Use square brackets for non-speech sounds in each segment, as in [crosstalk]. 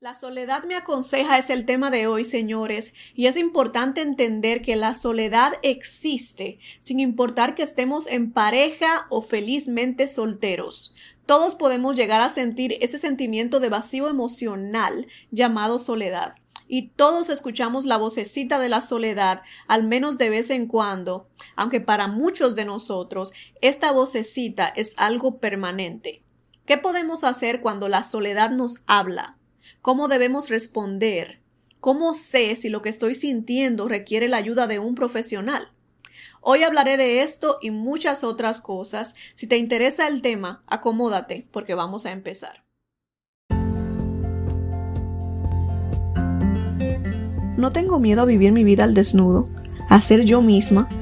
La soledad me aconseja es el tema de hoy, señores, y es importante entender que la soledad existe, sin importar que estemos en pareja o felizmente solteros. Todos podemos llegar a sentir ese sentimiento de vacío emocional llamado soledad. Y todos escuchamos la vocecita de la soledad, al menos de vez en cuando, aunque para muchos de nosotros esta vocecita es algo permanente. ¿Qué podemos hacer cuando la soledad nos habla? ¿Cómo debemos responder? ¿Cómo sé si lo que estoy sintiendo requiere la ayuda de un profesional? Hoy hablaré de esto y muchas otras cosas. Si te interesa el tema, acomódate porque vamos a empezar. No tengo miedo a vivir mi vida al desnudo, a ser yo misma,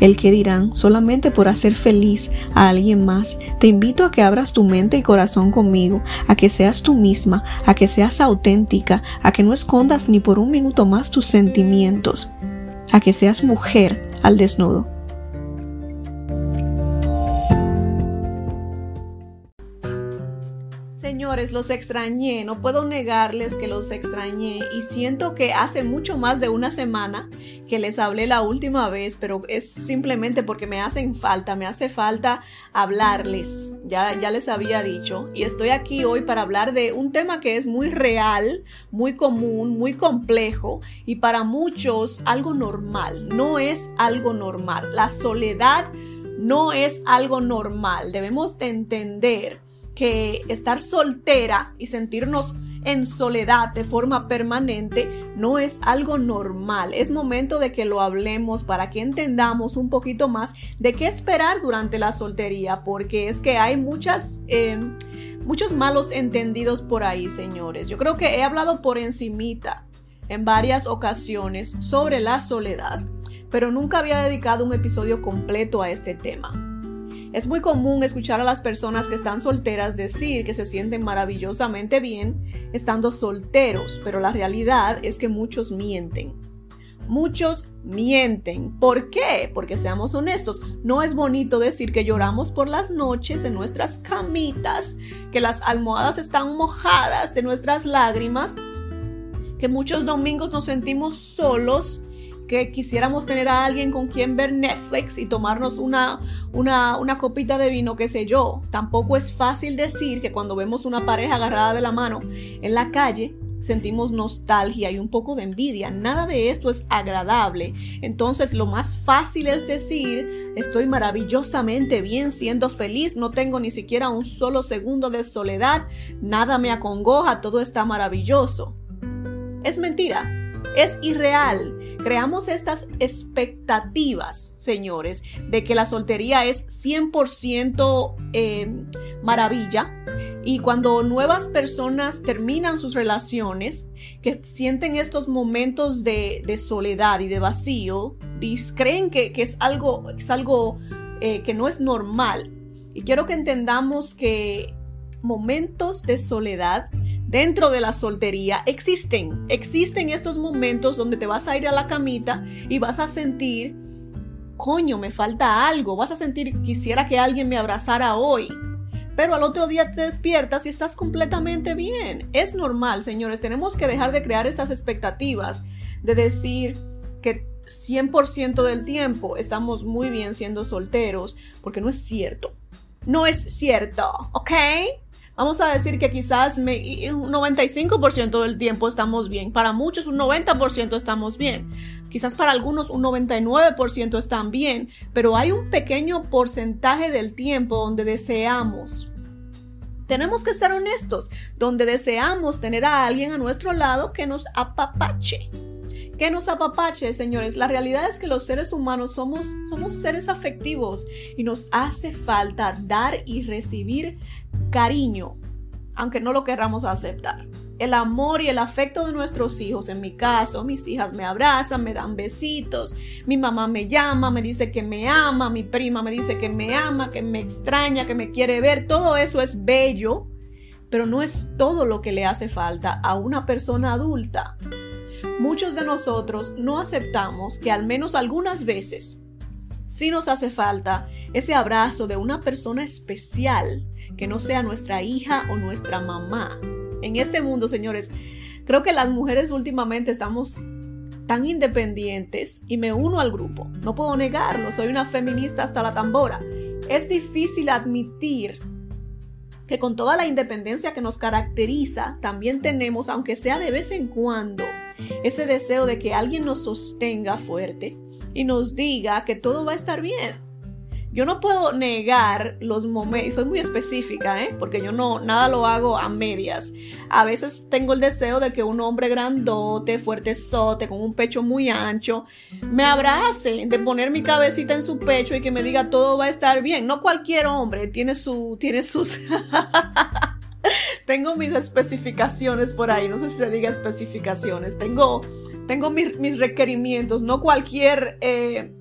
el que dirán solamente por hacer feliz a alguien más. Te invito a que abras tu mente y corazón conmigo, a que seas tú misma, a que seas auténtica, a que no escondas ni por un minuto más tus sentimientos, a que seas mujer al desnudo. Señores, los extrañé, no puedo negarles que los extrañé y siento que hace mucho más de una semana que les hablé la última vez, pero es simplemente porque me hacen falta, me hace falta hablarles, ya, ya les había dicho, y estoy aquí hoy para hablar de un tema que es muy real, muy común, muy complejo y para muchos algo normal, no es algo normal, la soledad no es algo normal, debemos de entender que estar soltera y sentirnos en soledad de forma permanente no es algo normal. Es momento de que lo hablemos para que entendamos un poquito más de qué esperar durante la soltería, porque es que hay muchas... Eh, muchos malos entendidos por ahí, señores. Yo creo que he hablado por encimita en varias ocasiones sobre la soledad, pero nunca había dedicado un episodio completo a este tema. Es muy común escuchar a las personas que están solteras decir que se sienten maravillosamente bien estando solteros, pero la realidad es que muchos mienten. Muchos mienten. ¿Por qué? Porque seamos honestos, no es bonito decir que lloramos por las noches en nuestras camitas, que las almohadas están mojadas de nuestras lágrimas, que muchos domingos nos sentimos solos que quisiéramos tener a alguien con quien ver Netflix y tomarnos una, una, una copita de vino, qué sé yo. Tampoco es fácil decir que cuando vemos una pareja agarrada de la mano en la calle, sentimos nostalgia y un poco de envidia. Nada de esto es agradable. Entonces lo más fácil es decir, estoy maravillosamente bien, siendo feliz, no tengo ni siquiera un solo segundo de soledad, nada me acongoja, todo está maravilloso. Es mentira, es irreal. Creamos estas expectativas, señores, de que la soltería es 100% eh, maravilla. Y cuando nuevas personas terminan sus relaciones, que sienten estos momentos de, soledad y de vacío, creen que, es algo, eh, que no es normal. Y quiero que entendamos que momentos de soledad dentro de la soltería existen. Existen estos momentos donde te vas a ir a la camita y vas a sentir, coño, me falta algo. Vas a sentir, quisiera que alguien me abrazara hoy. Pero al otro día te despiertas y estás completamente bien. Es normal, señores. Tenemos que dejar de crear estas expectativas de decir que 100% del tiempo estamos muy bien siendo solteros, porque no es cierto. No es cierto, ¿ok? Vamos a decir que quizás un 95% del tiempo estamos bien. Para muchos un 90% estamos bien. Quizás para algunos un 99% están bien. Pero hay un pequeño porcentaje del tiempo donde deseamos. Tenemos que ser honestos, donde deseamos tener a alguien a nuestro lado que nos apapache que nos apapache, señores. La realidad es que los seres humanos somos, somos seres afectivos y nos hace falta dar y recibir cariño, aunque no lo querramos aceptar. El amor y el afecto de nuestros hijos, en mi caso, mis hijas me abrazan, me dan besitos, mi mamá me llama, me dice que me ama, mi prima me dice que me ama, que me extraña, que me quiere ver, todo eso es bello, pero no es todo lo que le hace falta a una persona adulta. Muchos de nosotros no aceptamos que al menos algunas veces sí nos hace falta ese abrazo de una persona especial que no sea nuestra hija o nuestra mamá. En este mundo, señores, creo que las mujeres últimamente estamos tan independientes y me uno al grupo. No puedo negarlo, soy una feminista hasta la tambora. Es difícil admitir que con toda la independencia que nos caracteriza, también tenemos, aunque sea de vez en cuando, ese deseo de que alguien nos sostenga fuerte y nos diga que todo va a estar bien yo no puedo negar los momentos, soy muy específica, ¿eh? porque yo no, nada lo hago a medias. A veces tengo el deseo de que un hombre grandote, fuerte sote, con un pecho muy ancho, me abrace, de poner mi cabecita en su pecho y que me diga todo va a estar bien. No cualquier hombre tiene su, tiene sus... [laughs] tengo mis especificaciones por ahí, no sé si se diga especificaciones, tengo, tengo mis, requerimientos, no cualquier... Eh,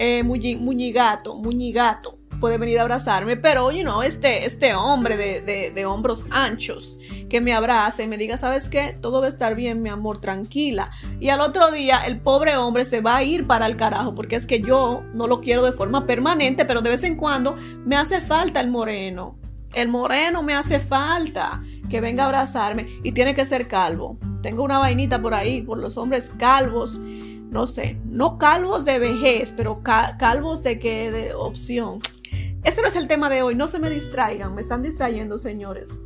eh, muñigato, muñigato puede venir a abrazarme, pero, you know, este, este hombre de, de, hombros anchos que me abrace y me diga, ¿sabes qué? Todo va a estar bien, mi amor, tranquila. Y al otro día el pobre hombre se va a ir para el carajo, porque es que yo no lo quiero de forma permanente, pero de vez en cuando me hace falta el moreno. El moreno me hace falta que venga a abrazarme y tiene que ser calvo. Tengo una vainita por ahí por los hombres calvos no sé, no calvos de vejez, pero calvos de qué de opción. Este no es el tema de hoy, no se me distraigan, me están distrayendo, señores.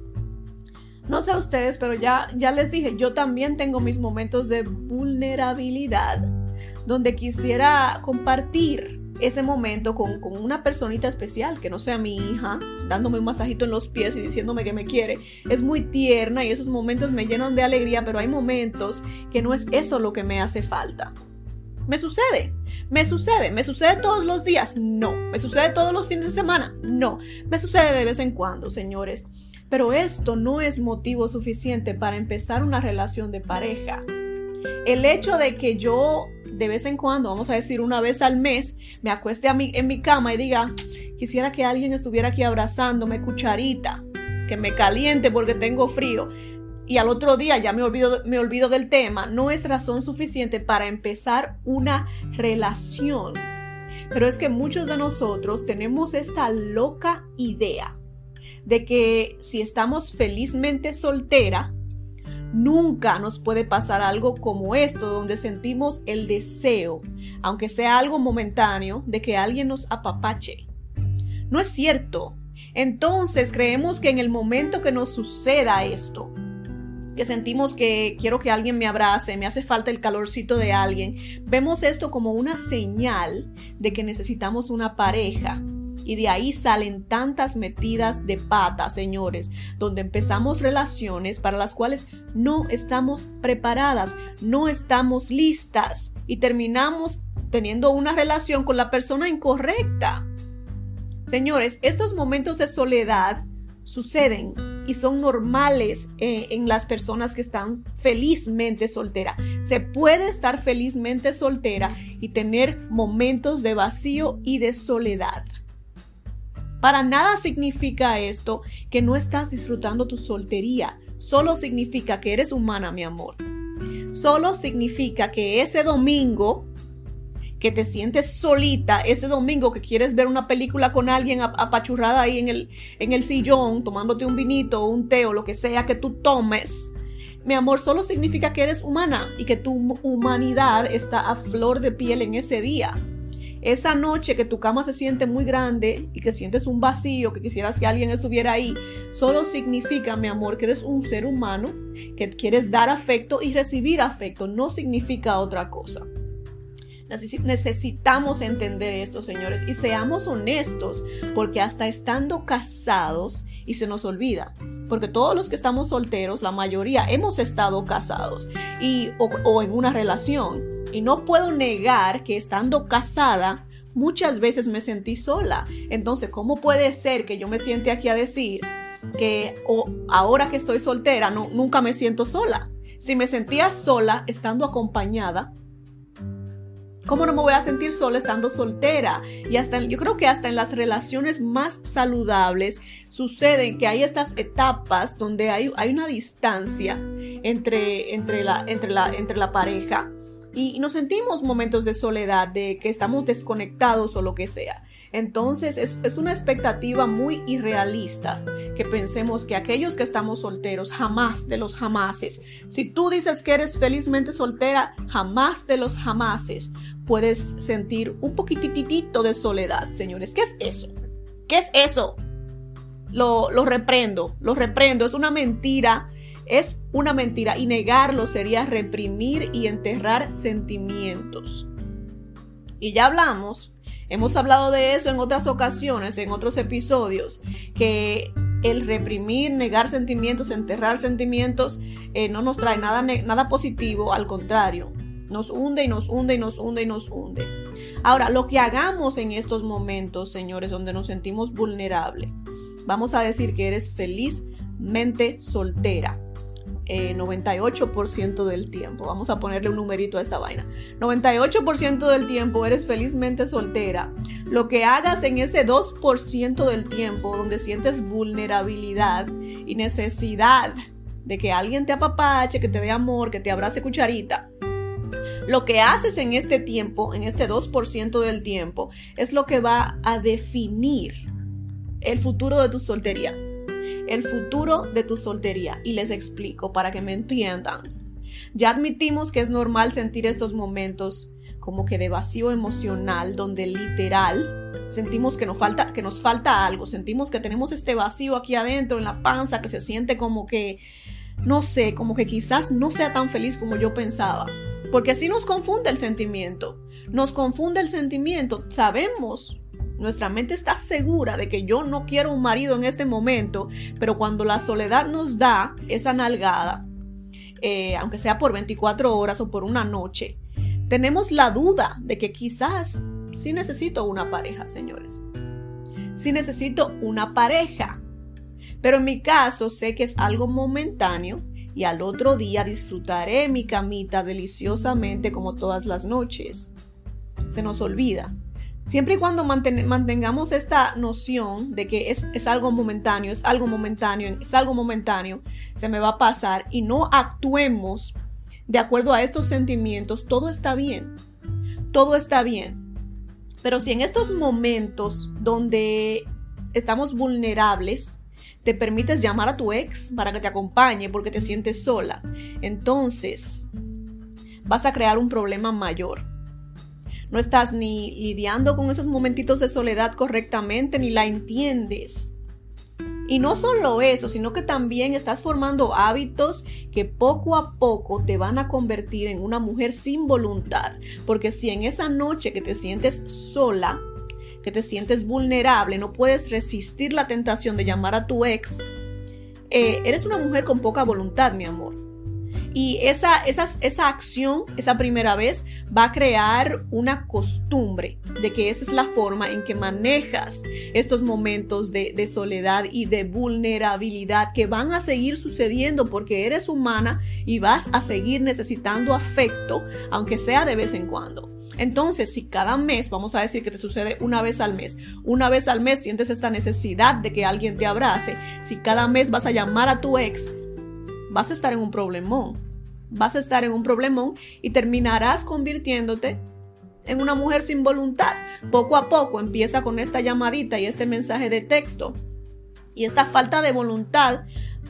No sé ustedes, pero ya, ya les dije, yo también tengo mis momentos de vulnerabilidad, donde quisiera compartir ese momento con, con, una personita especial, que no sea mi hija, dándome un masajito en los pies y diciéndome que me quiere. Es muy tierna y esos momentos me llenan de alegría, pero hay momentos que no es eso lo que me hace falta. Me sucede, me sucede, me sucede todos los días, no, me sucede todos los fines de semana, no, me sucede de vez en cuando, señores. Pero esto no es motivo suficiente para empezar una relación de pareja. El hecho de que yo de vez en cuando, vamos a decir una vez al mes, me acueste a en mi cama y diga, quisiera que alguien estuviera aquí abrazándome, cucharita, que me caliente porque tengo frío y al otro día ya me olvido, me olvido del tema, no es razón suficiente para empezar una relación. Pero es que muchos de nosotros tenemos esta loca idea de que si estamos felizmente soltera, nunca nos puede pasar algo como esto, donde sentimos el deseo, aunque sea algo momentáneo, de que alguien nos apapache. No es cierto. Entonces creemos que en el momento que nos suceda esto, que sentimos que quiero que alguien me abrace, me hace falta el calorcito de alguien, vemos esto como una señal de que necesitamos una pareja. Y de ahí salen tantas metidas de pata, señores, donde empezamos relaciones para las cuales no estamos preparadas, no estamos listas y terminamos teniendo una relación con la persona incorrecta. Señores, estos momentos de soledad suceden y son normales eh, en las personas que están felizmente soltera. Se puede estar felizmente soltera y tener momentos de vacío y de soledad. Para nada significa esto que no estás disfrutando tu soltería. Solo significa que eres humana, mi amor. Solo significa que ese domingo que te sientes solita ese domingo que quieres ver una película con alguien apachurrada ahí en el, en el sillón, tomándote un vinito un té o lo que sea que tú tomes, mi amor, solo significa que eres humana y que tu humanidad está a flor de piel en ese día. Esa noche que tu cama se siente muy grande y que sientes un vacío, que quisieras que alguien estuviera ahí, solo significa, mi amor, que eres un ser humano, que quieres dar afecto y recibir afecto, no significa otra cosa. Necesitamos entender esto, señores, y seamos honestos, porque hasta estando casados, y se nos olvida, porque todos los que estamos solteros, la mayoría hemos estado casados y, o, o en una relación, y no puedo negar que estando casada, muchas veces me sentí sola. Entonces, ¿cómo puede ser que yo me siente aquí a decir que o ahora que estoy soltera no, nunca me siento sola? Si me sentía sola estando acompañada, ¿Cómo no me voy a sentir sola estando soltera? Y hasta yo creo que hasta en las relaciones más saludables suceden que hay estas etapas donde hay, hay una distancia entre, entre, la, entre, la, entre la pareja y nos sentimos momentos de soledad, de que estamos desconectados o lo que sea. Entonces es, una expectativa muy irrealista que pensemos que aquellos que estamos solteros, jamás de los jamases, si tú dices que eres felizmente soltera, jamás de los jamases puedes sentir un poquititito de soledad, señores. ¿Qué es eso? ¿Qué es eso? Lo, lo reprendo, lo reprendo. Es una mentira, es una mentira y negarlo sería reprimir y enterrar sentimientos. Y ya hablamos Hemos hablado de eso en otras ocasiones, en otros episodios, que el reprimir, negar sentimientos, enterrar sentimientos, eh, no nos trae nada, nada positivo, al contrario, nos hunde y nos hunde y nos hunde y nos hunde. Ahora, lo que hagamos en estos momentos, señores, donde nos sentimos vulnerables, vamos a decir que eres felizmente soltera. 98% eh, del tiempo. Vamos a ponerle un numerito a esta vaina. 98% del tiempo eres felizmente soltera. Lo que hagas en ese 2% del tiempo donde sientes vulnerabilidad y necesidad de que alguien te apapache, que te dé amor, que te abrace cucharita. Lo que haces en este tiempo, en este 2% del tiempo, es lo que va a definir el futuro de tu soltería el futuro de tu soltería. Y les explico para que me entiendan. Ya admitimos que es normal sentir estos momentos como que de vacío emocional donde literal sentimos que nos falta que nos falta algo, sentimos que tenemos este vacío aquí adentro en la panza que se siente como que no sé, como que quizás no sea tan feliz como yo pensaba, porque así nos confunde el sentimiento. Nos confunde el sentimiento, sabemos nuestra mente está segura de que yo no quiero un marido en este momento, pero cuando la soledad nos da esa nalgada, eh, aunque sea por 24 horas o por una noche, tenemos la duda de que quizás sí necesito una pareja, señores. Sí necesito una pareja. Pero en mi caso sé que es algo momentáneo y al otro día disfrutaré mi camita deliciosamente como todas las noches. Se nos olvida Siempre y cuando mantengamos esta noción de que es, algo momentáneo, es algo momentáneo, es algo momentáneo, se me va a pasar y no actuemos de acuerdo a estos sentimientos, todo está bien. Todo está bien. Pero si en estos momentos donde estamos vulnerables, te permites llamar a tu ex para que te acompañe porque te sientes sola, entonces vas a crear un problema mayor no estás ni lidiando con esos momentitos de soledad correctamente, ni la entiendes. Y no solo eso, sino que también estás formando hábitos que poco a poco te van a convertir en una mujer sin voluntad. Porque si en esa noche que te sientes sola, que te sientes vulnerable, no puedes resistir la tentación de llamar a tu ex, eh, eres una mujer con poca voluntad, mi amor. Y esa, esa acción, esa primera vez, va a crear una costumbre de que esa es la forma en que manejas estos momentos de, de soledad y de vulnerabilidad que van a seguir sucediendo porque eres humana y vas a seguir necesitando afecto, aunque sea de vez en cuando. Entonces, si cada mes, vamos a decir que te sucede una vez al mes, una vez al mes sientes esta necesidad de que alguien te abrace, si cada mes vas a llamar a tu ex, vas a estar en un problemón. Vas a estar en un problemón y terminarás convirtiéndote en una mujer sin voluntad. Poco a poco empieza con esta llamadita y este mensaje de texto. Y esta falta de voluntad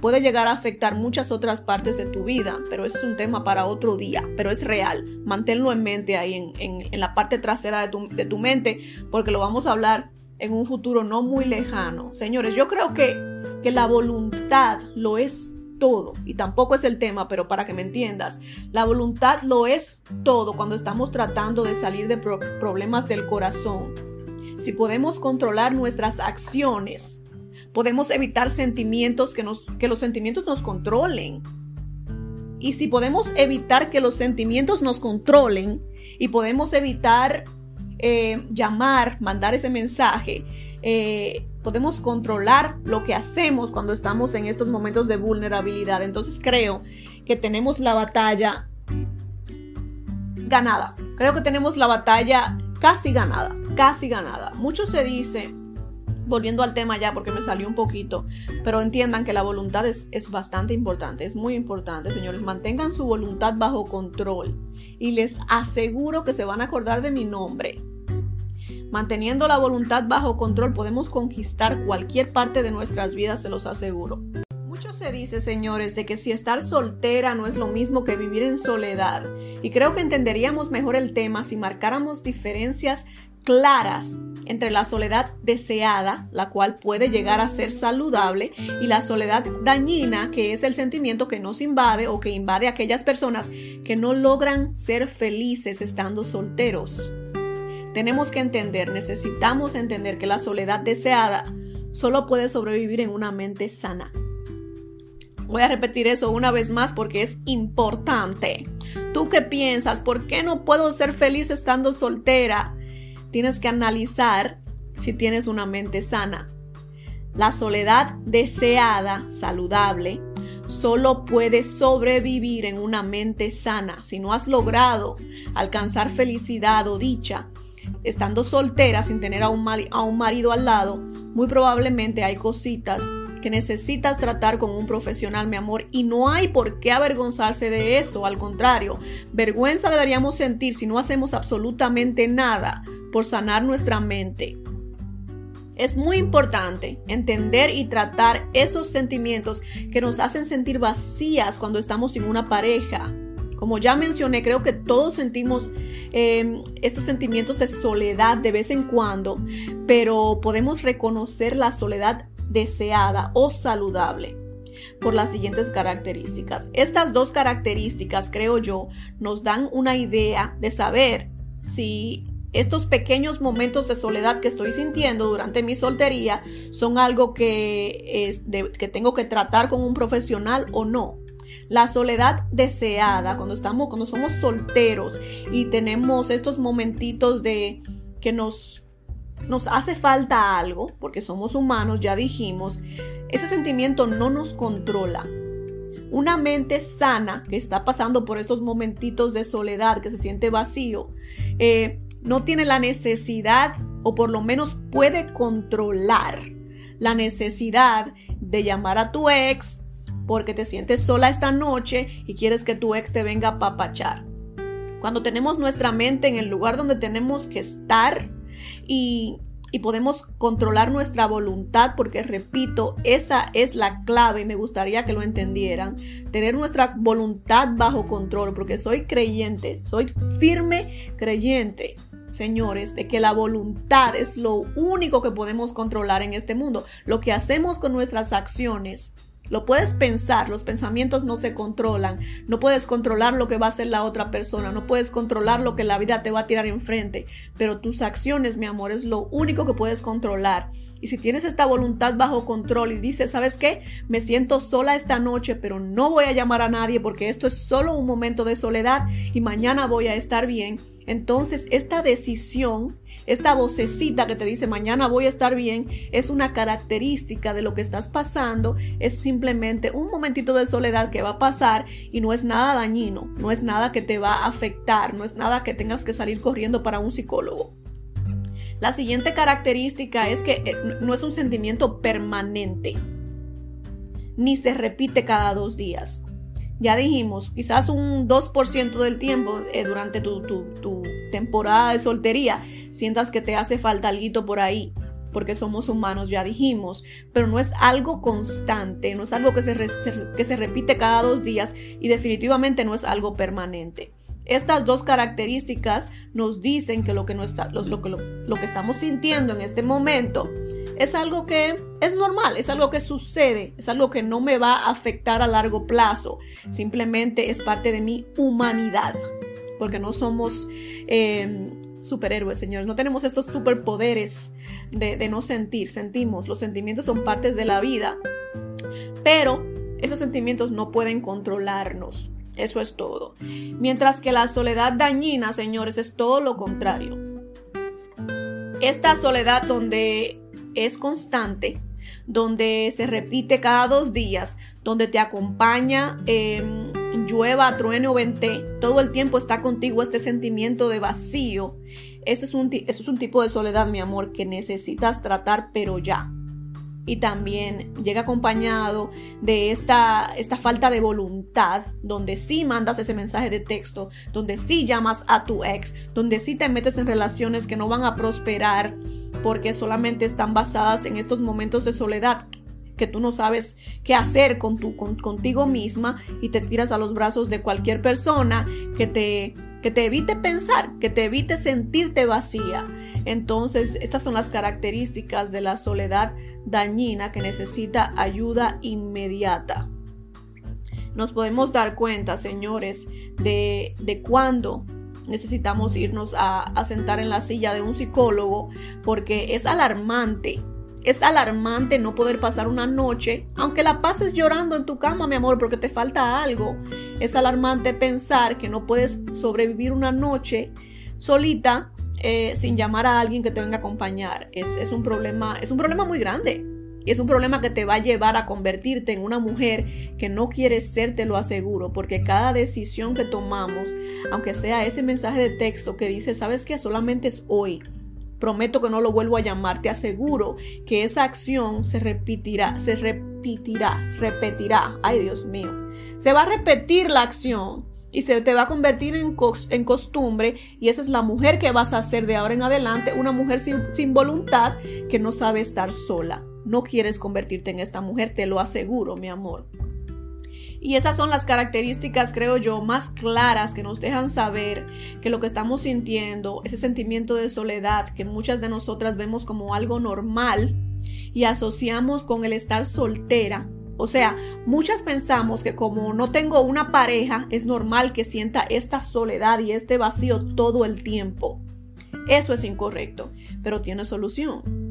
puede llegar a afectar muchas otras partes de tu vida, pero ese es un tema para otro día, pero es real. Manténlo en mente ahí en, la parte trasera de tu, de tu mente, porque lo vamos a hablar en un futuro no muy lejano. Señores, yo creo que, que la voluntad lo es todo, y tampoco es el tema, pero para que me entiendas, la voluntad lo es todo cuando estamos tratando de salir de problemas del corazón. Si podemos controlar nuestras acciones, podemos evitar sentimientos que, nos, que los sentimientos nos controlen. Y si podemos evitar que los sentimientos nos controlen y podemos evitar eh, llamar, mandar ese mensaje, eh, podemos controlar lo que hacemos cuando estamos en estos momentos de vulnerabilidad. Entonces creo que tenemos la batalla ganada. Creo que tenemos la batalla casi ganada, casi ganada. Mucho se dice, volviendo al tema ya porque me salió un poquito, pero entiendan que la voluntad es, es bastante importante, es muy importante, señores. Mantengan su voluntad bajo control y les aseguro que se van a acordar de mi nombre. Manteniendo la voluntad bajo control podemos conquistar cualquier parte de nuestras vidas, se los aseguro. Mucho se dice, señores, de que si estar soltera no es lo mismo que vivir en soledad. Y creo que entenderíamos mejor el tema si marcáramos diferencias claras entre la soledad deseada, la cual puede llegar a ser saludable, y la soledad dañina, que es el sentimiento que nos invade o que invade a aquellas personas que no logran ser felices estando solteros. Tenemos que entender, necesitamos entender que la soledad deseada solo puede sobrevivir en una mente sana. Voy a repetir eso una vez más porque es importante. ¿Tú qué piensas? ¿Por qué no puedo ser feliz estando soltera? Tienes que analizar si tienes una mente sana. La soledad deseada, saludable, solo puede sobrevivir en una mente sana. Si no has logrado alcanzar felicidad o dicha, estando soltera sin tener a un, a un marido al lado, muy probablemente hay cositas que necesitas tratar con un profesional, mi amor, y no hay por qué avergonzarse de eso, al contrario, vergüenza deberíamos sentir si no hacemos absolutamente nada por sanar nuestra mente. Es muy importante entender y tratar esos sentimientos que nos hacen sentir vacías cuando estamos sin una pareja, como ya mencioné, creo que todos sentimos em, estos sentimientos de soledad de vez en cuando, pero podemos reconocer la soledad deseada o saludable por las siguientes características. Estas dos características, creo yo, nos dan una idea de saber si estos pequeños momentos de soledad que estoy sintiendo durante mi soltería son algo que, es que tengo que tratar con un profesional o no. La soledad deseada, cuando estamos, cuando somos solteros y tenemos estos momentitos de que nos, nos hace falta algo, porque somos humanos, ya dijimos, ese sentimiento no nos controla. Una mente sana que está pasando por estos momentitos de soledad, que se siente vacío, eh, no tiene la necesidad o por lo menos puede controlar la necesidad de llamar a tu ex, porque te sientes sola esta noche y quieres que tu ex te venga a papachar. Cuando tenemos nuestra mente en el lugar donde tenemos que estar y, y podemos controlar nuestra voluntad, porque repito, esa es la clave y me gustaría que lo entendieran. Tener nuestra voluntad bajo control, porque soy creyente, soy firme creyente señores, de que la voluntad es lo único que podemos controlar en este mundo. Lo que hacemos con nuestras acciones lo puedes pensar, los pensamientos no se controlan, no puedes controlar lo que va a hacer la otra persona, no puedes controlar lo que la vida te va a tirar enfrente, pero tus acciones, mi amor, es lo único que puedes controlar. Y si tienes esta voluntad bajo control y dices, ¿sabes qué? Me siento sola esta noche, pero no voy a llamar a nadie porque esto es solo un momento de soledad y mañana voy a estar bien. Entonces, esta decisión esta vocecita que te dice mañana voy a estar bien es una característica de lo que estás pasando, es simplemente un momentito de soledad que va a pasar y no es nada dañino, no es nada que te va a afectar, no es nada que tengas que salir corriendo para un psicólogo. La siguiente característica es que eh, no es un sentimiento permanente, ni se repite cada dos días. Ya dijimos, quizás un 2% del tiempo eh, durante tu, temporada de soltería sientas que te hace falta algo por ahí, porque somos humanos, ya dijimos, pero no es algo constante, no es algo que se, que se repite cada dos días y definitivamente no es algo permanente. Estas dos características nos dicen que lo que, no está, lo, lo, lo que estamos sintiendo en este momento es algo que es normal, es algo que sucede, es algo que no me va a afectar a largo plazo, simplemente es parte de mi humanidad, porque no somos em, superhéroes, señores, no tenemos estos superpoderes de, de no sentir, sentimos, los sentimientos son partes de la vida, pero esos sentimientos no pueden controlarnos. Eso es todo. Mientras que la soledad dañina, señores, es todo lo contrario. Esta soledad donde es constante, donde se repite cada dos días, donde te acompaña em, llueva, truene o vente, todo el tiempo está contigo este sentimiento de vacío. Eso es, un, eso es un tipo de soledad, mi amor, que necesitas tratar, pero ya y también llega acompañado de esta, esta falta de voluntad, donde sí mandas ese mensaje de texto, donde sí llamas a tu ex, donde sí te metes en relaciones que no van a prosperar porque solamente están basadas en estos momentos de soledad que tú no sabes qué hacer con tu, contigo misma y te tiras a los brazos de cualquier persona que te, que te evite pensar, que te evite sentirte vacía. Entonces, estas son las características de la soledad dañina que necesita ayuda inmediata. Nos podemos dar cuenta, señores, de, de cuándo necesitamos irnos a, a sentar en la silla de un psicólogo porque es alarmante es alarmante no poder pasar una noche, aunque la pases llorando en tu cama, mi amor, porque te falta algo. Es alarmante pensar que no puedes sobrevivir una noche solita eh, sin llamar a alguien que te venga a acompañar. Es, un problema, es un problema muy grande. Y es un problema que te va a llevar a convertirte en una mujer que no quiere ser, te lo aseguro, porque cada decisión que tomamos, aunque sea ese mensaje de texto que dice, sabes que solamente es hoy, prometo que no lo vuelvo a llamar, te aseguro que esa acción se repetirá, se repetirá, repetirá, ay Dios mío, se va a repetir la acción y se te va a convertir en, en, costumbre y esa es la mujer que vas a ser de ahora en adelante, una mujer sin, sin voluntad que no sabe estar sola. No quieres convertirte en esta mujer, te lo aseguro, mi amor. Y esas son las características, creo yo, más claras que nos dejan saber que lo que estamos sintiendo, ese sentimiento de soledad que muchas de nosotras vemos como algo normal y asociamos con el estar soltera, o sea, muchas pensamos que como no tengo una pareja, es normal que sienta esta soledad y este vacío todo el tiempo. Eso es incorrecto, pero tiene solución.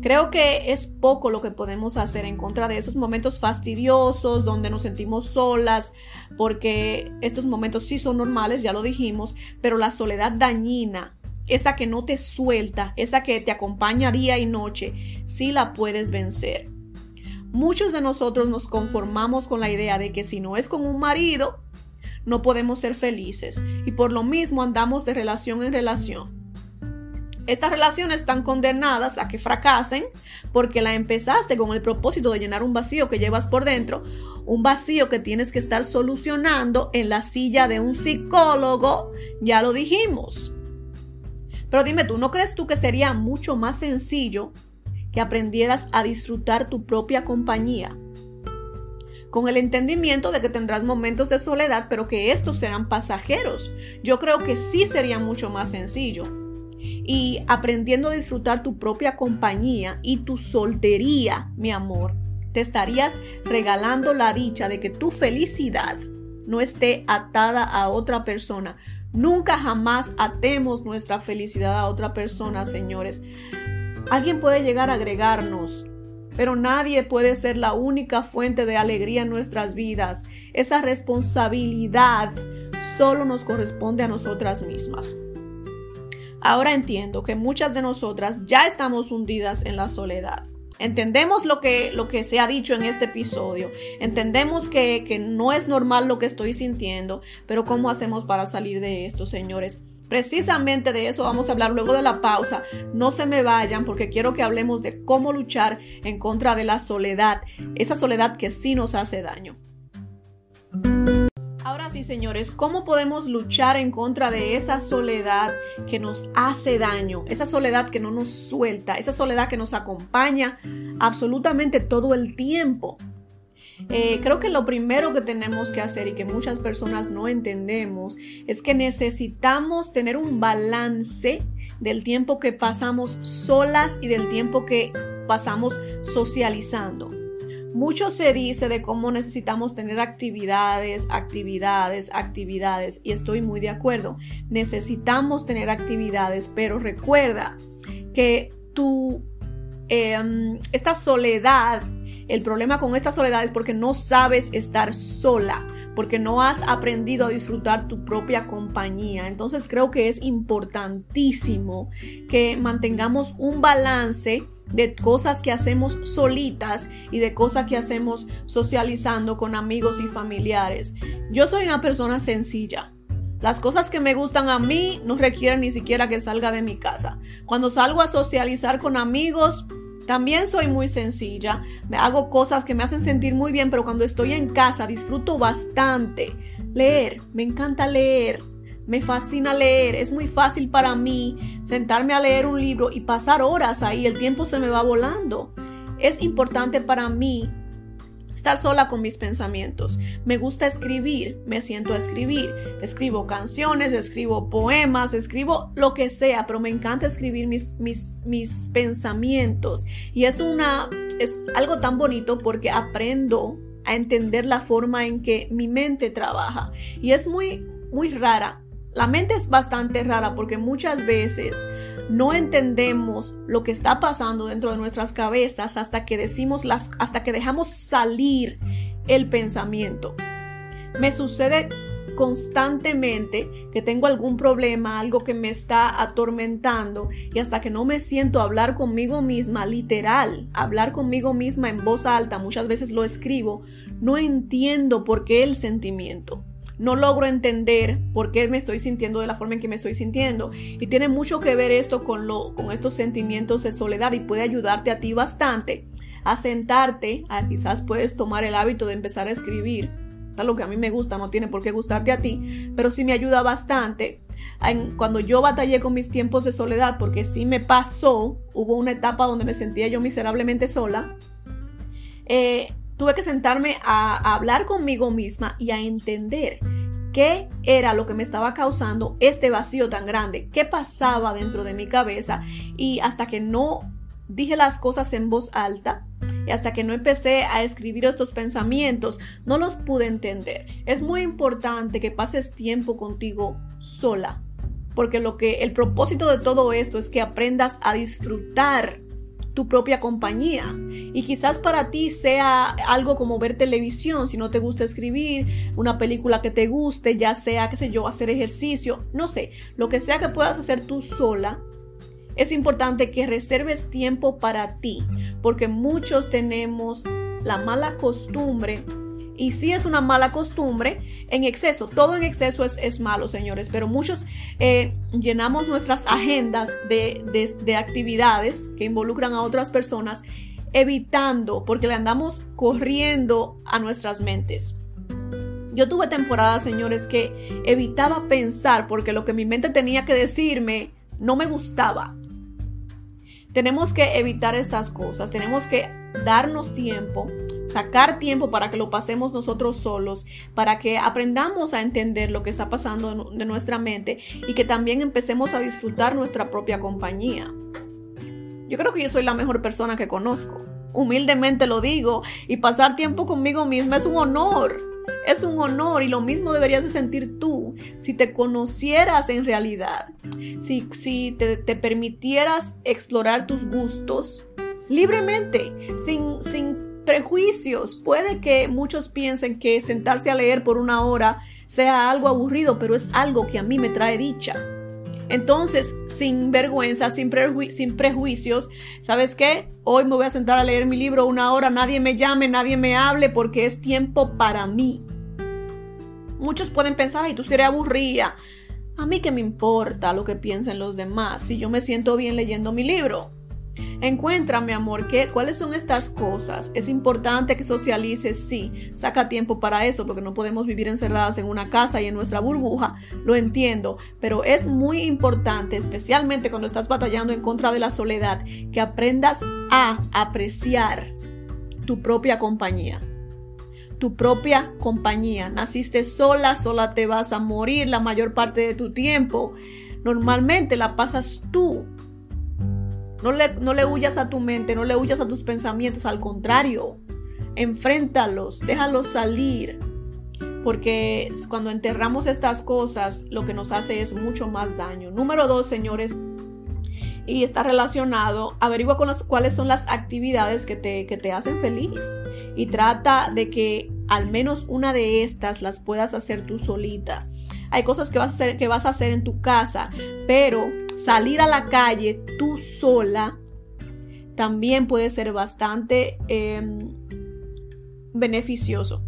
Creo que es poco lo que podemos hacer en contra de esos momentos fastidiosos donde nos sentimos solas, porque estos momentos sí son normales, ya lo dijimos, pero la soledad dañina, esa que no te suelta, esa que te acompaña día y noche, sí la puedes vencer. Muchos de nosotros nos conformamos con la idea de que si no es con un marido, no podemos ser felices y por lo mismo andamos de relación en relación. Estas relaciones están condenadas a que fracasen porque la empezaste con el propósito de llenar un vacío que llevas por dentro, un vacío que tienes que estar solucionando en la silla de un psicólogo, ya lo dijimos. Pero dime tú, ¿no crees tú que sería mucho más sencillo que aprendieras a disfrutar tu propia compañía. Con el entendimiento de que tendrás momentos de soledad, pero que estos serán pasajeros. Yo creo que sí sería mucho más sencillo. Y aprendiendo a disfrutar tu propia compañía y tu soltería, mi amor, te estarías regalando la dicha de que tu felicidad no esté atada a otra persona. Nunca jamás atemos nuestra felicidad a otra persona, señores. Alguien puede llegar a agregarnos, pero nadie puede ser la única fuente de alegría en nuestras vidas. Esa responsabilidad solo nos corresponde a nosotras mismas. Ahora entiendo que muchas de nosotras ya estamos hundidas en la soledad. Entendemos lo que, lo que se ha dicho en este episodio. Entendemos que, que no es normal lo que estoy sintiendo, pero ¿cómo hacemos para salir de esto, señores? Precisamente de eso vamos a hablar luego de la pausa. No se me vayan porque quiero que hablemos de cómo luchar en contra de la soledad, esa soledad que sí nos hace daño. Ahora sí, señores, ¿cómo podemos luchar en contra de esa soledad que nos hace daño? Esa soledad que no nos suelta, esa soledad que nos acompaña absolutamente todo el tiempo. Eh, creo que lo primero que tenemos que hacer y que muchas personas no entendemos es que necesitamos tener un balance del tiempo que pasamos solas y del tiempo que pasamos socializando. Mucho se dice de cómo necesitamos tener actividades, actividades, actividades y estoy muy de acuerdo. Necesitamos tener actividades, pero recuerda que tu, em, esta soledad el problema con esta soledad es porque no sabes estar sola, porque no has aprendido a disfrutar tu propia compañía. Entonces creo que es importantísimo que mantengamos un balance de cosas que hacemos solitas y de cosas que hacemos socializando con amigos y familiares. Yo soy una persona sencilla. Las cosas que me gustan a mí no requieren ni siquiera que salga de mi casa. Cuando salgo a socializar con amigos, también soy muy sencilla. Me hago cosas que me hacen sentir muy bien, pero cuando estoy en casa disfruto bastante. Leer, me encanta leer. Me fascina leer, es muy fácil para mí sentarme a leer un libro y pasar horas ahí, el tiempo se me va volando. Es importante para mí estar sola con mis pensamientos. Me gusta escribir, me siento a escribir. Escribo canciones, escribo poemas, escribo lo que sea, pero me encanta escribir mis, mis, mis pensamientos. Y es una, es algo tan bonito porque aprendo a entender la forma en que mi mente trabaja. Y es muy, muy rara la mente es bastante rara porque muchas veces no entendemos lo que está pasando dentro de nuestras cabezas hasta que decimos las hasta que dejamos salir el pensamiento. Me sucede constantemente que tengo algún problema, algo que me está atormentando y hasta que no me siento a hablar conmigo misma, literal, hablar conmigo misma en voz alta, muchas veces lo escribo, no entiendo por qué el sentimiento no logro entender por qué me estoy sintiendo de la forma en que me estoy sintiendo. Y tiene mucho que ver esto con, lo, con estos sentimientos de soledad y puede ayudarte a ti bastante a sentarte, quizás puedes tomar el hábito de empezar a escribir. Es algo que a mí me gusta, no tiene por qué gustarte a ti, pero sí me ayuda bastante. cuando yo batallé con mis tiempos de soledad, porque sí me pasó, hubo una etapa donde me sentía yo miserablemente sola, eh, tuve que sentarme a, hablar conmigo misma y a entender qué era lo que me estaba causando este vacío tan grande, qué pasaba dentro de mi cabeza y hasta que no dije las cosas en voz alta y hasta que no empecé a escribir estos pensamientos, no los pude entender. Es muy importante que pases tiempo contigo sola, porque lo que el propósito de todo esto es que aprendas a disfrutar tu propia compañía. Y quizás para ti sea algo como ver televisión, si no te gusta escribir, una película que te guste, ya sea, qué sé yo, hacer ejercicio, no sé, lo que sea que puedas hacer tú sola. Es importante que reserves tiempo para ti, porque muchos tenemos la mala costumbre y sí es una mala costumbre en exceso. Todo en exceso es, malo, señores, pero muchos eh, llenamos nuestras agendas de, de actividades que involucran a otras personas evitando, porque le andamos corriendo a nuestras mentes. Yo tuve temporadas, señores, que evitaba pensar porque lo que mi mente tenía que decirme no me gustaba. Tenemos que evitar estas cosas, tenemos que darnos tiempo sacar tiempo para que lo pasemos nosotros solos, para que aprendamos a entender lo que está pasando de nuestra mente y que también empecemos a disfrutar nuestra propia compañía. Yo creo que yo soy la mejor persona que conozco. Humildemente lo digo y pasar tiempo conmigo misma es un honor. Es un honor y lo mismo deberías de sentir tú si te conocieras en realidad, si, si te, te permitieras explorar tus gustos libremente, sin, sin prejuicios. Puede que muchos piensen que sentarse a leer por una hora sea algo aburrido, pero es algo que a mí me trae dicha. Entonces, sin vergüenza, sin, prejuicios, ¿sabes qué? Hoy me voy a sentar a leer mi libro una hora, nadie me llame, nadie me hable porque es tiempo para mí. Muchos pueden pensar, ay, tú seré aburrida. A mí qué me importa lo que piensen los demás si yo me siento bien leyendo mi libro. Encuentra, mi amor, ¿qué, cuáles son estas cosas. Es importante que socialices, sí, saca tiempo para eso, porque no podemos vivir encerradas en una casa y en nuestra burbuja, lo entiendo, pero es muy importante, especialmente cuando estás batallando en contra de la soledad, que aprendas a apreciar tu propia compañía tu propia compañía. Naciste sola, sola te vas a morir la mayor parte de tu tiempo. Normalmente la pasas tú no le, no le huyas a tu mente, no le huyas a tus pensamientos, al contrario, enfréntalos, déjalos salir. Porque cuando enterramos estas cosas, lo que nos hace es mucho más daño. Número dos, señores, y está relacionado, averigua con las, cuáles son las actividades que te, que te hacen feliz y trata de que al menos una de estas las puedas hacer tú solita. Hay cosas que vas a hacer, que vas a hacer en tu casa, pero salir a la calle tú sola también puede ser bastante em, beneficioso.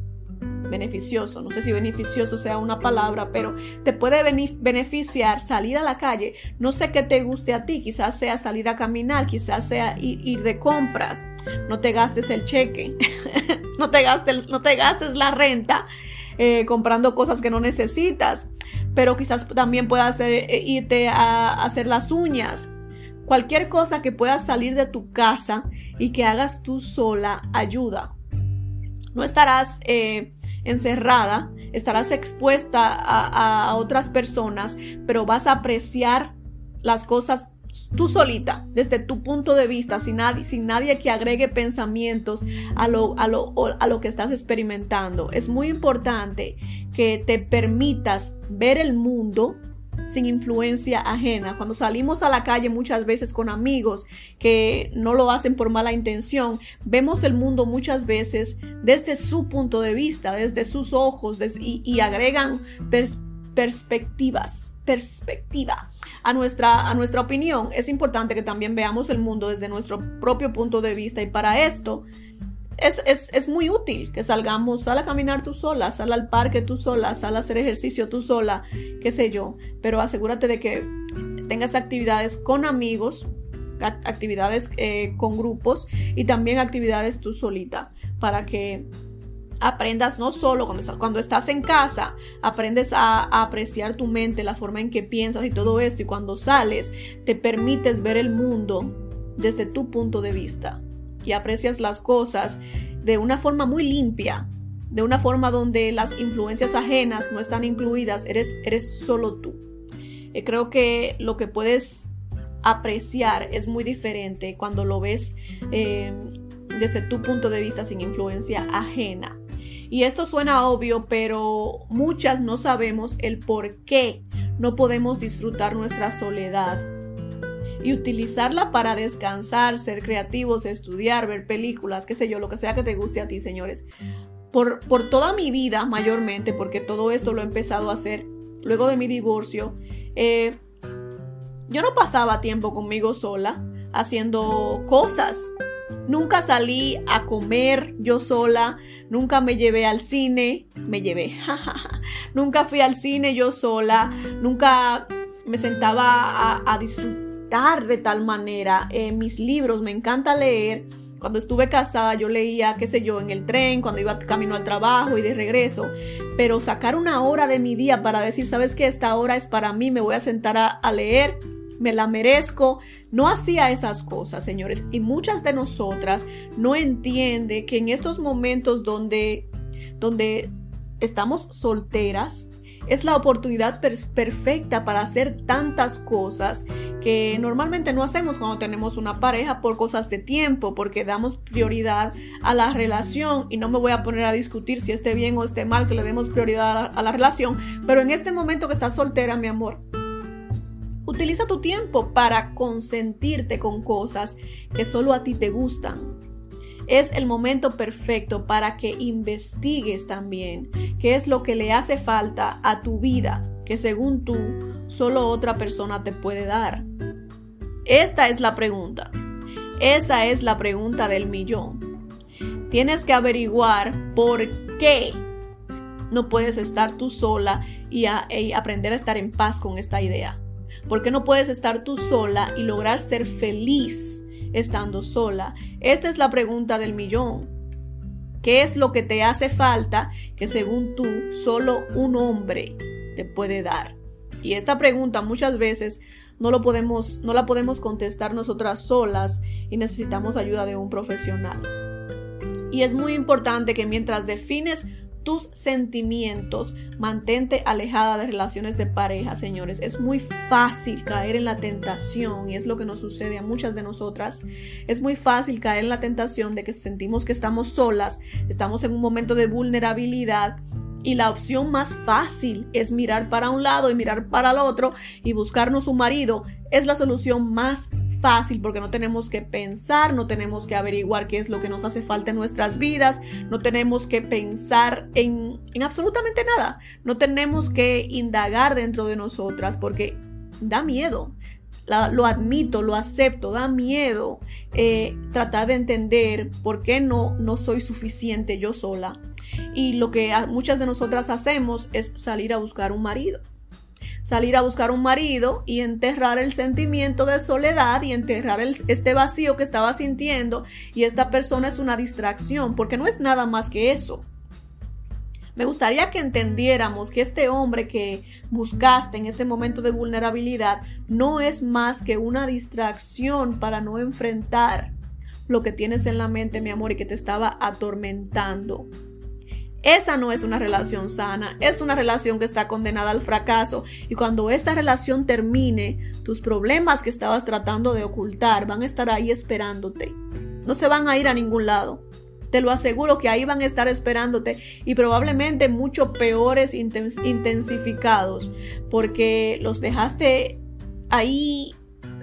Beneficioso, no sé si beneficioso sea una palabra, pero te puede beneficiar salir a la calle. No sé qué te guste a ti, quizás sea salir a caminar, quizás sea ir, de compras. No te gastes el cheque, [laughs] no, te gastes, no te gastes la renta eh, comprando cosas que no necesitas, pero quizás también puedas eh, irte a hacer las uñas Cualquier cosa que pueda salir de tu casa y que hagas tú sola ayuda. No estarás eh, encerrada, estarás expuesta a, otras personas, pero vas a apreciar las cosas tú solita, desde tu punto de vista, sin nadie, sin nadie que agregue pensamientos a lo, a, lo, a lo que estás experimentando. Es muy importante que te permitas ver el mundo sin influencia ajena. Cuando salimos a la calle muchas veces con amigos que no lo hacen por mala intención, vemos el mundo muchas veces desde su punto de vista, desde sus ojos y, agregan perspectivas, perspectiva a nuestra, a nuestra opinión. Es importante que también veamos el mundo desde nuestro propio punto de vista y para esto es, muy útil que salgamos, sal a caminar tú sola, sal al parque tú sola, sal a hacer ejercicio tú sola, qué sé yo, pero asegúrate de que tengas actividades con amigos, actividades eh, con grupos y también actividades tú solita para que aprendas no solo cuando, cuando estás en casa, aprendes a, a, apreciar tu mente, la forma en que piensas y todo esto y cuando sales te permites ver el mundo desde tu punto de vista y aprecias las cosas de una forma muy limpia, de una forma donde las influencias ajenas no están incluidas, eres, eres solo tú. Eh, creo que lo que puedes apreciar es muy diferente cuando lo ves eh, desde tu punto de vista sin influencia ajena. Y esto suena obvio, pero muchas no sabemos el por qué no podemos disfrutar nuestra soledad y utilizarla para descansar, ser creativos, estudiar, ver películas, qué sé yo, lo que sea que te guste a ti, señores. Por, por toda mi vida, mayormente, porque todo esto lo he empezado a hacer luego de mi divorcio, eh, yo no pasaba tiempo conmigo sola haciendo cosas. Nunca salí a comer yo sola, nunca me llevé al cine, me llevé, [laughs] nunca fui al cine yo sola, nunca me sentaba a, disfrutar de tal manera. en mis libros me encanta leer. Cuando estuve casada yo leía, qué sé yo, en el tren, cuando iba camino al trabajo y de regreso. Pero sacar una hora de mi día para decir, sabes que esta hora es para mí, me voy a sentar a leer, me la merezco. No hacía esas cosas, señores. Y muchas de nosotras no entiende que en estos momentos donde, donde estamos solteras, es la oportunidad perfecta para hacer tantas cosas que normalmente no hacemos cuando tenemos una pareja por cosas de tiempo, porque damos prioridad a la relación y no me voy a poner a discutir si esté bien o esté mal que le demos prioridad a la, relación, pero en este momento que estás soltera, mi amor, utiliza tu tiempo para consentirte con cosas que solo a ti te gustan es el momento perfecto para que investigues también qué es lo que le hace falta a tu vida que según tú solo otra persona te puede dar. Esta es la pregunta. Esa es la pregunta del millón. Tienes que averiguar por qué no puedes estar tú sola y, y aprender a estar en paz con esta idea. ¿Por qué no puedes estar tú sola y lograr ser feliz estando sola? Esta es la pregunta del millón. ¿Qué es lo que te hace falta que según tú solo un hombre te puede dar? Y esta pregunta muchas veces no, lo podemos, no la podemos contestar nosotras solas y necesitamos ayuda de un profesional. Y es muy importante que mientras defines tus sentimientos, mantente alejada de relaciones de pareja, señores. Es muy fácil caer en la tentación y es lo que nos sucede a muchas de nosotras. Es muy fácil caer en la tentación de que sentimos que estamos solas, estamos en un momento de vulnerabilidad y la opción más fácil es mirar para un lado y mirar para el otro y buscarnos un marido. Es la solución más fácil porque no tenemos que pensar, no tenemos que averiguar qué es lo que nos hace falta en nuestras vidas, no tenemos que pensar en, en absolutamente nada, no tenemos que indagar dentro de nosotras porque da miedo. lo admito, lo acepto, da miedo eh, tratar de entender por qué no, no soy suficiente yo sola. Y lo que muchas de nosotras hacemos es salir a buscar un marido salir a buscar un marido y enterrar el sentimiento de soledad y enterrar este vacío que estaba sintiendo y esta persona es una distracción porque no es nada más que eso. Me gustaría que entendiéramos que este hombre que buscaste en este momento de vulnerabilidad no es más que una distracción para no enfrentar lo que tienes en la mente, mi amor, y que te estaba atormentando. Esa no es una relación sana, es una relación que está condenada al fracaso y cuando esa relación termine, tus problemas que estabas tratando de ocultar van a estar ahí esperándote. No se van a ir a ningún lado. Te lo aseguro que ahí van a estar esperándote y probablemente mucho peores intensificados porque los dejaste ahí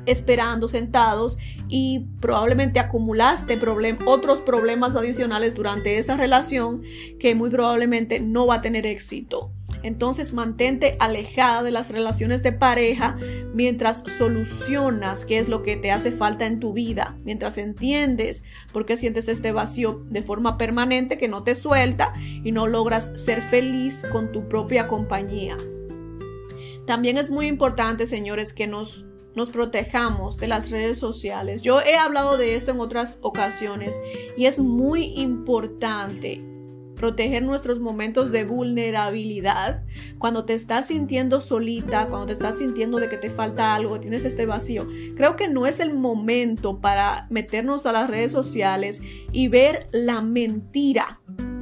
esperando sentados y probablemente acumulaste otros problemas adicionales durante esa relación que muy probablemente no va a tener éxito. Entonces mantente alejada de las relaciones de pareja mientras solucionas qué es lo que te hace falta en tu vida, mientras entiendes por qué sientes este vacío de forma permanente que no te suelta y no logras ser feliz con tu propia compañía. También es muy importante, señores, que nos nos protejamos de las redes sociales. Yo he hablado de esto en otras ocasiones y es muy importante proteger nuestros momentos de vulnerabilidad, cuando te estás sintiendo solita, cuando te estás sintiendo de que te falta algo, tienes este vacío. Creo que no es el momento para meternos a las redes sociales y ver la mentira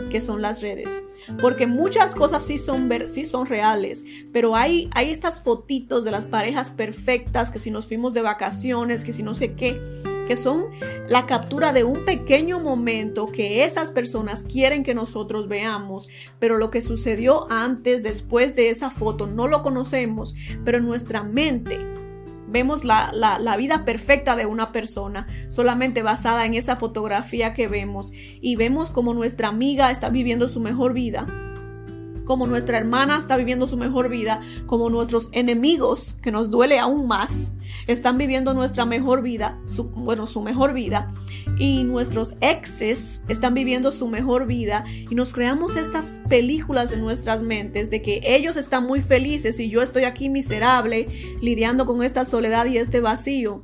que son las redes. Porque muchas cosas sí son, sí son reales, pero hay, hay estas fotitos de las parejas perfectas, que si nos fuimos de vacaciones, que si no sé qué, que son la captura de un pequeño momento que esas personas quieren que nosotros veamos, pero lo que sucedió antes, después de esa foto, no lo conocemos, pero nuestra mente vemos la, la, vida perfecta de una persona solamente basada en esa fotografía que vemos y vemos como nuestra amiga está viviendo su mejor vida como nuestra hermana está viviendo su mejor vida, como nuestros enemigos, que nos duele aún más, están viviendo nuestra mejor vida, su, bueno, su mejor vida, y nuestros exes están viviendo su mejor vida, y nos creamos estas películas en nuestras mentes de que ellos están muy felices y yo estoy aquí miserable, lidiando con esta soledad y este vacío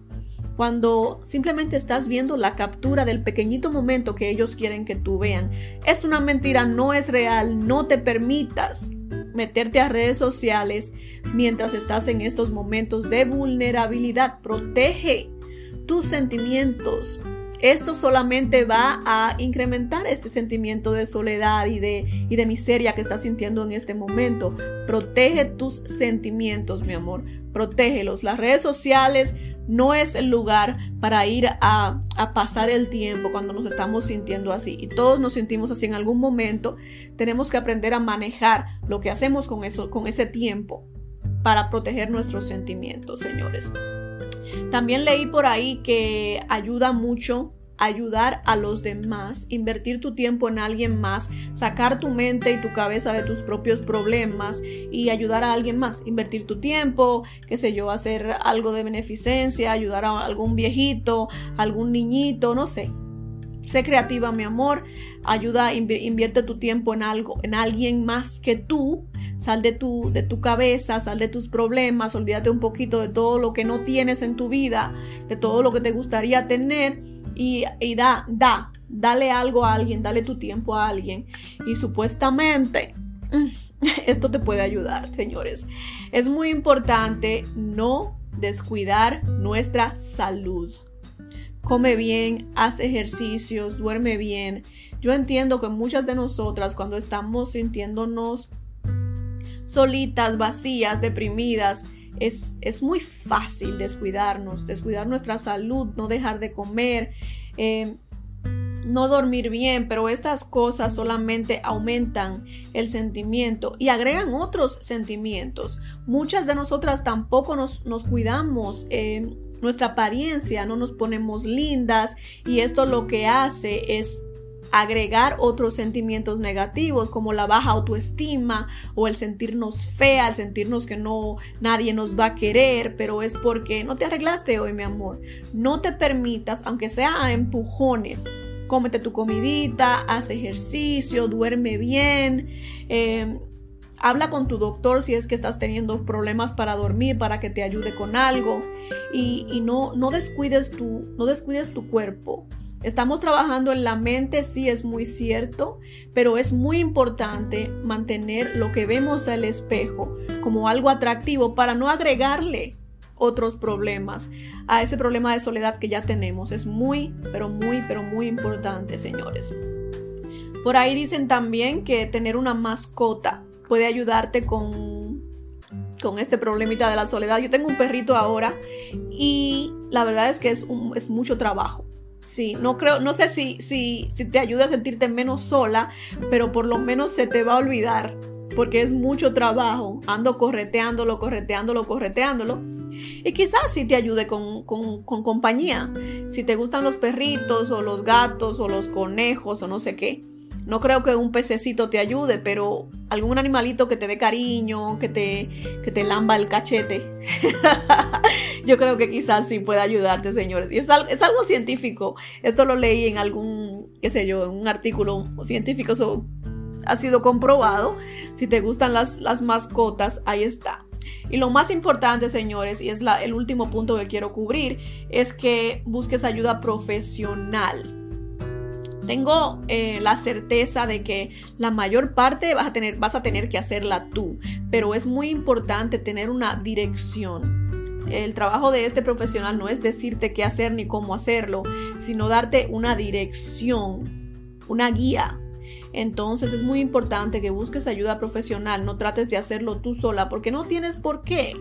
cuando simplemente estás viendo la captura del pequeñito momento que ellos quieren que tú vean. Es una mentira, no es real, no te permitas meterte a redes sociales mientras estás en estos momentos de vulnerabilidad. Protege tus sentimientos. Esto solamente va a incrementar este sentimiento de soledad y de, y de miseria que estás sintiendo en este momento. Protege tus sentimientos, mi amor. Protégelos. Las redes sociales no es el lugar para ir a, pasar el tiempo cuando nos estamos sintiendo así. Y todos nos sentimos así en algún momento. Tenemos que aprender a manejar lo que hacemos con, eso, con ese tiempo para proteger nuestros sentimientos, señores. También leí por ahí que ayuda mucho ayudar a los demás, invertir tu tiempo en alguien más, sacar tu mente y tu cabeza de tus propios problemas y ayudar a alguien más, invertir tu tiempo, qué sé yo, hacer algo de beneficencia, ayudar a algún viejito, algún niñito, no sé. Sé creativa, mi amor. Ayuda, invierte tu tiempo en algo, en alguien más que tú. Sal de tu, de tu cabeza, sal de tus problemas, olvídate un poquito de todo lo que no tienes en tu vida, de todo lo que te gustaría tener y, da, da, dale algo a alguien, dale tu tiempo a alguien y supuestamente [laughs] esto te puede ayudar, señores. Es muy importante no descuidar nuestra salud. Come bien, haz ejercicios, duerme bien. Yo entiendo que muchas de nosotras cuando estamos sintiéndonos solitas, vacías, deprimidas, es, muy fácil descuidarnos, descuidar nuestra salud, no dejar de comer, eh, no dormir bien, pero estas cosas solamente aumentan el sentimiento y agregan otros sentimientos. Muchas de nosotras tampoco nos, cuidamos. Eh, nuestra apariencia, no nos ponemos lindas y esto lo que hace es agregar otros sentimientos negativos como la baja autoestima o el sentirnos fea, el sentirnos que no nadie nos va a querer, pero es porque no te arreglaste hoy, mi amor. No te permitas, aunque sea a empujones, cómete tu comidita, haz ejercicio, duerme bien. Eh, habla con tu doctor si es que estás teniendo problemas para dormir, para que te ayude con algo. Y, y no, no, descuides tu, no descuides tu cuerpo. Estamos trabajando en la mente, sí es muy cierto, pero es muy importante mantener lo que vemos al espejo como algo atractivo para no agregarle otros problemas a ese problema de soledad que ya tenemos. Es muy, pero muy, pero muy importante, señores. Por ahí dicen también que tener una mascota puede ayudarte con, con este problemita de la soledad. Yo tengo un perrito ahora y la verdad es que es, es mucho trabajo. Sí, no creo, no sé si, si, si te ayuda a sentirte menos sola, pero por lo menos se te va a olvidar, porque es mucho trabajo. Ando correteándolo, correteándolo, correteándolo. Y quizás sí te ayude con, con, con, compañía. Si te gustan los perritos o los gatos o los conejos o no sé qué. No creo que un pececito te ayude, pero algún animalito que te dé cariño, que te, que te lamba el cachete. [laughs] Yo creo que quizás sí pueda ayudarte, señores. Y es, es, algo científico. Esto lo leí en algún, qué sé yo, en un artículo científico. Eso ha sido comprobado. Si te gustan las, las mascotas, ahí está. Y lo más importante, señores, y es el último punto que quiero cubrir, es que busques ayuda profesional tengo eh, la certeza de que la mayor parte vas a, tener, vas a tener que hacerla tú, pero es muy importante tener una dirección. El trabajo de este profesional no es decirte qué hacer ni cómo hacerlo, sino darte una dirección, una guía. Entonces es muy importante que busques ayuda profesional, no trates de hacerlo tú sola porque no tienes por qué.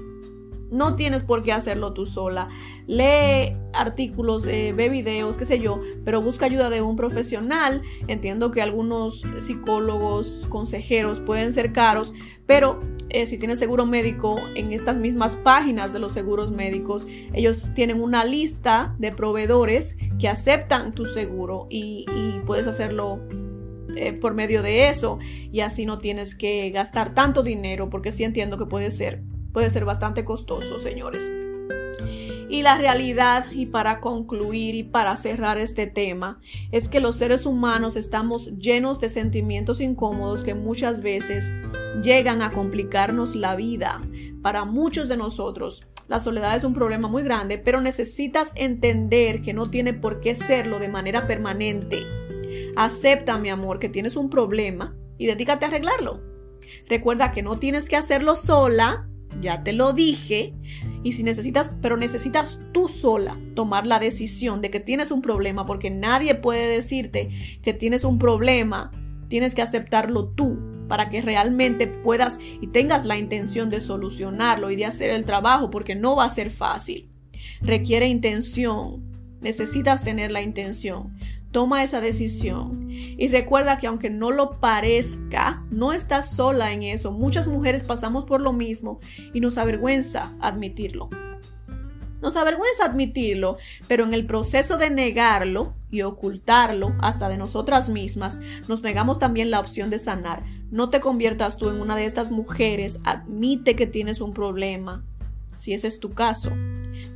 No tienes por qué hacerlo tú sola. Lee artículos, eh, ve videos, qué sé yo, pero busca ayuda de un profesional. Entiendo que algunos psicólogos, consejeros pueden ser caros, pero eh, si tienes seguro médico, en estas mismas páginas de los seguros médicos, ellos tienen una lista de proveedores que aceptan tu seguro y, puedes hacerlo eh, por medio de eso y así no tienes que gastar tanto dinero porque sí entiendo que puede ser puede ser bastante costoso, señores. Y la realidad, y para concluir y para cerrar este tema, es que los seres humanos estamos llenos de sentimientos incómodos que muchas veces llegan a complicarnos la vida. Para muchos de nosotros, la soledad es un problema muy grande, pero necesitas entender que no tiene por qué serlo de manera permanente. Acepta, mi amor, que tienes un problema y dedícate a arreglarlo. Recuerda que no tienes que hacerlo sola, ya te lo dije. Y si necesitas, pero necesitas tú sola tomar la decisión de que tienes un problema, porque nadie puede decirte que tienes un problema, tienes que aceptarlo tú para que realmente puedas y tengas la intención de solucionarlo y de hacer el trabajo, porque no va a ser fácil. Requiere intención, necesitas tener la intención. Toma esa decisión y recuerda que aunque no lo parezca, no estás sola en eso. Muchas mujeres pasamos por lo mismo y nos avergüenza admitirlo. Nos avergüenza admitirlo, pero en el proceso de negarlo y ocultarlo hasta de nosotras mismas, nos negamos también la opción de sanar. No te conviertas tú en una de estas mujeres, admite que tienes un problema, si ese es tu caso.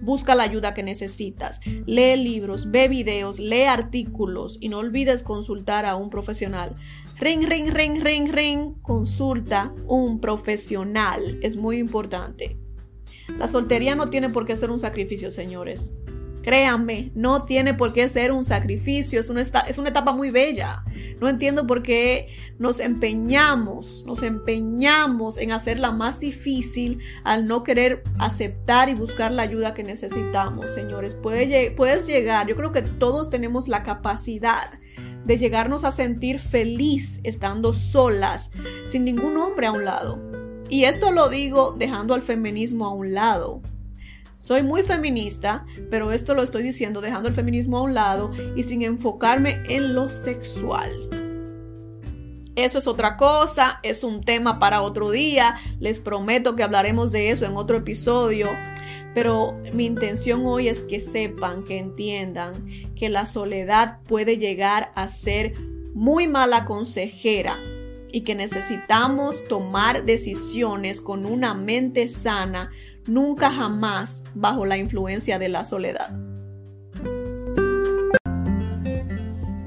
Busca la ayuda que necesitas. Lee libros, ve videos, lee artículos y no olvides consultar a un profesional. Ring, ring, ring, ring, ring. Consulta un profesional. Es muy importante. La soltería no tiene por qué ser un sacrificio, señores. Créanme, no tiene por qué ser un sacrificio, es una, es una etapa muy bella. No entiendo por qué nos empeñamos, nos empeñamos en hacerla más difícil al no querer aceptar y buscar la ayuda que necesitamos, señores. Puede, puedes llegar, yo creo que todos tenemos la capacidad de llegarnos a sentir feliz estando solas, sin ningún hombre a un lado. Y esto lo digo dejando al feminismo a un lado soy muy feminista, pero esto lo estoy diciendo dejando el feminismo a un lado y sin enfocarme en lo sexual. Eso es otra cosa, es un tema para otro día. Les prometo que hablaremos de eso en otro episodio. Pero mi intención hoy es que sepan, que entiendan que la soledad puede llegar a ser muy mala consejera y que necesitamos tomar decisiones con una mente sana, nunca jamás bajo la influencia de la soledad.